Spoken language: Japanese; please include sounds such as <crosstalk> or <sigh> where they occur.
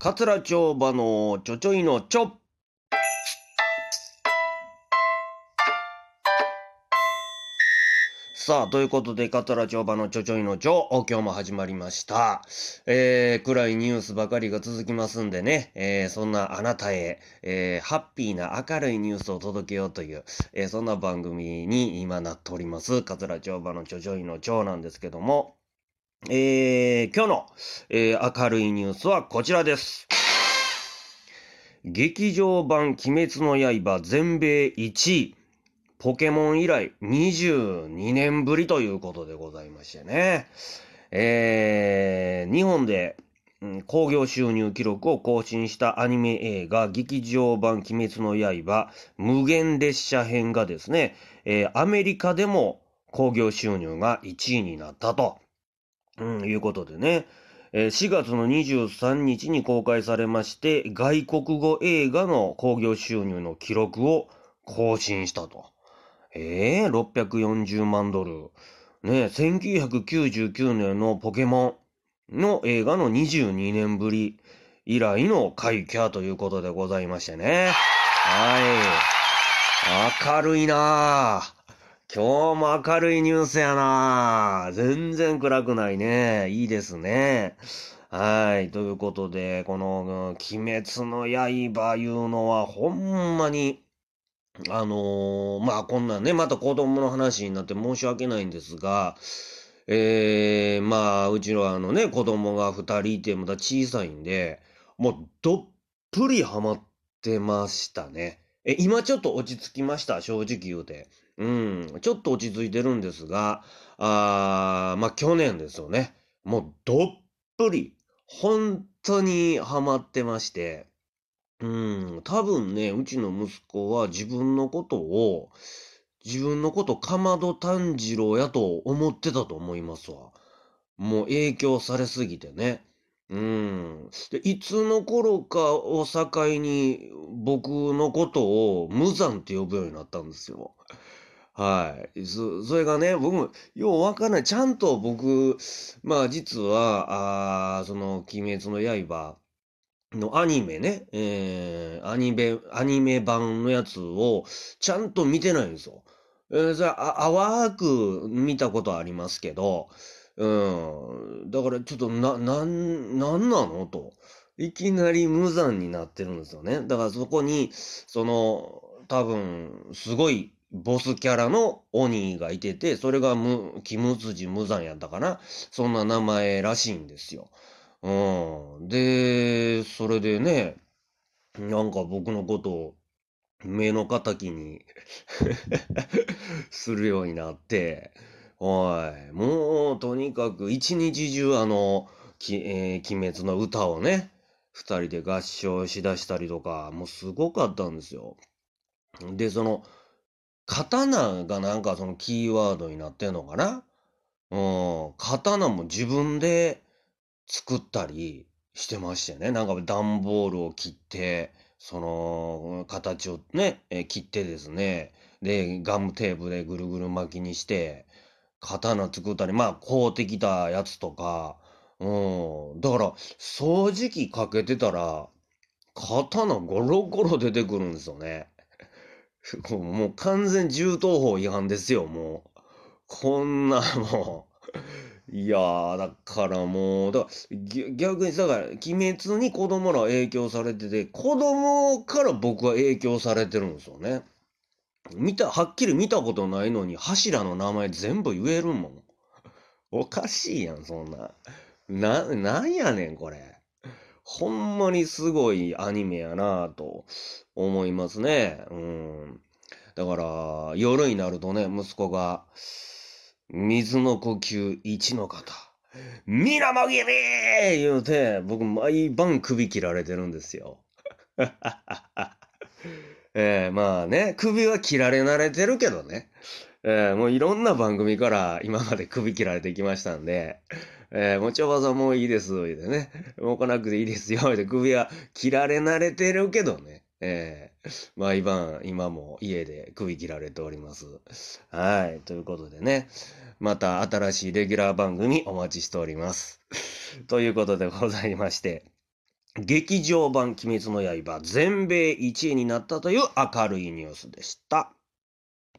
桂町場のちょちょいのちょ。さあ、ということで、桂町場のちょちょいのちょ、今日も始まりました。えー、暗いニュースばかりが続きますんでね、えー、そんなあなたへ、えー、ハッピーな明るいニュースを届けようという、えー、そんな番組に今なっております。桂町場のちょちょいのちょなんですけども、えー、今日の、えー、明るいニュースはこちらです。劇場版鬼滅の刃全米1位。ポケモン以来22年ぶりということでございましてね。えー、日本で、興行収入記録を更新したアニメ映画劇場版鬼滅の刃無限列車編がですね、えー、アメリカでも興行収入が1位になったと、うん、いうことでね。え4月の23日に公開されまして、外国語映画の興行収入の記録を更新したと。えー、640万ドル。ね、1999年のポケモンの映画の22年ぶり以来の快挙ということでございましてね。はい。明るいなぁ。今日も明るいニュースやな全然暗くないね。いいですね。はい。ということで、この、鬼滅の刃いうのは、ほんまに、あのーまあ、こんなんね、また子供の話になって申し訳ないんですが、えー、まあ、うちのあのね、子供が二人いて、まだ小さいんで、もう、どっぷりハマってましたね。え、今ちょっと落ち着きました、正直言うて。うん、ちょっと落ち着いてるんですが、あまあ去年ですよね。もうどっぷり、本当にハマってまして、うん、多分ね、うちの息子は自分のことを、自分のことかまど炭治郎やと思ってたと思いますわ。もう影響されすぎてね。うん。で、いつの頃かを境に僕のことを無惨って呼ぶようになったんですよ。はい。そ、それがね、僕も、ようわかんない。ちゃんと僕、まあ実は、あーその、鬼滅の刃のアニメね、えー、アニメ、アニメ版のやつを、ちゃんと見てないんですよ。えー、それあ、淡く見たことありますけど、うん。だからちょっとな、なん、なんなの？と。いきなり無残になってるんですよね。だからそこに、その、多分、すごいボスキャラの鬼がいてて、それがむ、キムツジ無惨やったかな。そんな名前らしいんですよ。うん。で、それでね、なんか僕のことを目の敵に <laughs> するようになって、おい、もうとにかく一日中あの、えー鬼滅の歌をね、二人で合唱しだしたりとか、もうすごかったんですよ。で、その、刀がなんかそのキーワードになってんのかな？うん、刀も自分で作ったりしてましてね。なんか段ボールを切って、その、形をね、え切ってですね。で、ガムテープでぐるぐる巻きにして、刀作ったり、まあ、買うてきたやつとか、うん。だから、掃除機かけてたら、刀ゴロゴロ出てくるんですよね。もう完全銃刀法違反ですよ、もう。こんな <laughs> もう。いやー、だからもう、だ逆に、だから、鬼滅に子供ら影響されてて、子供から僕は影響されてるんですよね。見た、はっきり見たことないのに、柱の名前全部言えるもん。おかしいやん、そんな。な、なんやねん、これ。ほんまにすごいアニメやなぁと思いますね。うん。だから、夜になるとね、息子が、水の呼吸一の方、皆もぎり言うて、僕毎晩首切られてるんですよ。<laughs> ええまあね、首は切られ慣れてるけどね。ええもういろんな番組から今まで首切られてきましたんで、えー、もちおばさんもういいです、言うてね。もう来なくていいですよ、言うて首は切られ慣れてるけどね。えー、毎晩今も家で首切られております。はい。ということでね。また新しいレギュラー番組お待ちしております。ということでございまして。劇場版鬼滅の刃全米1位になったという明るいニュースでした。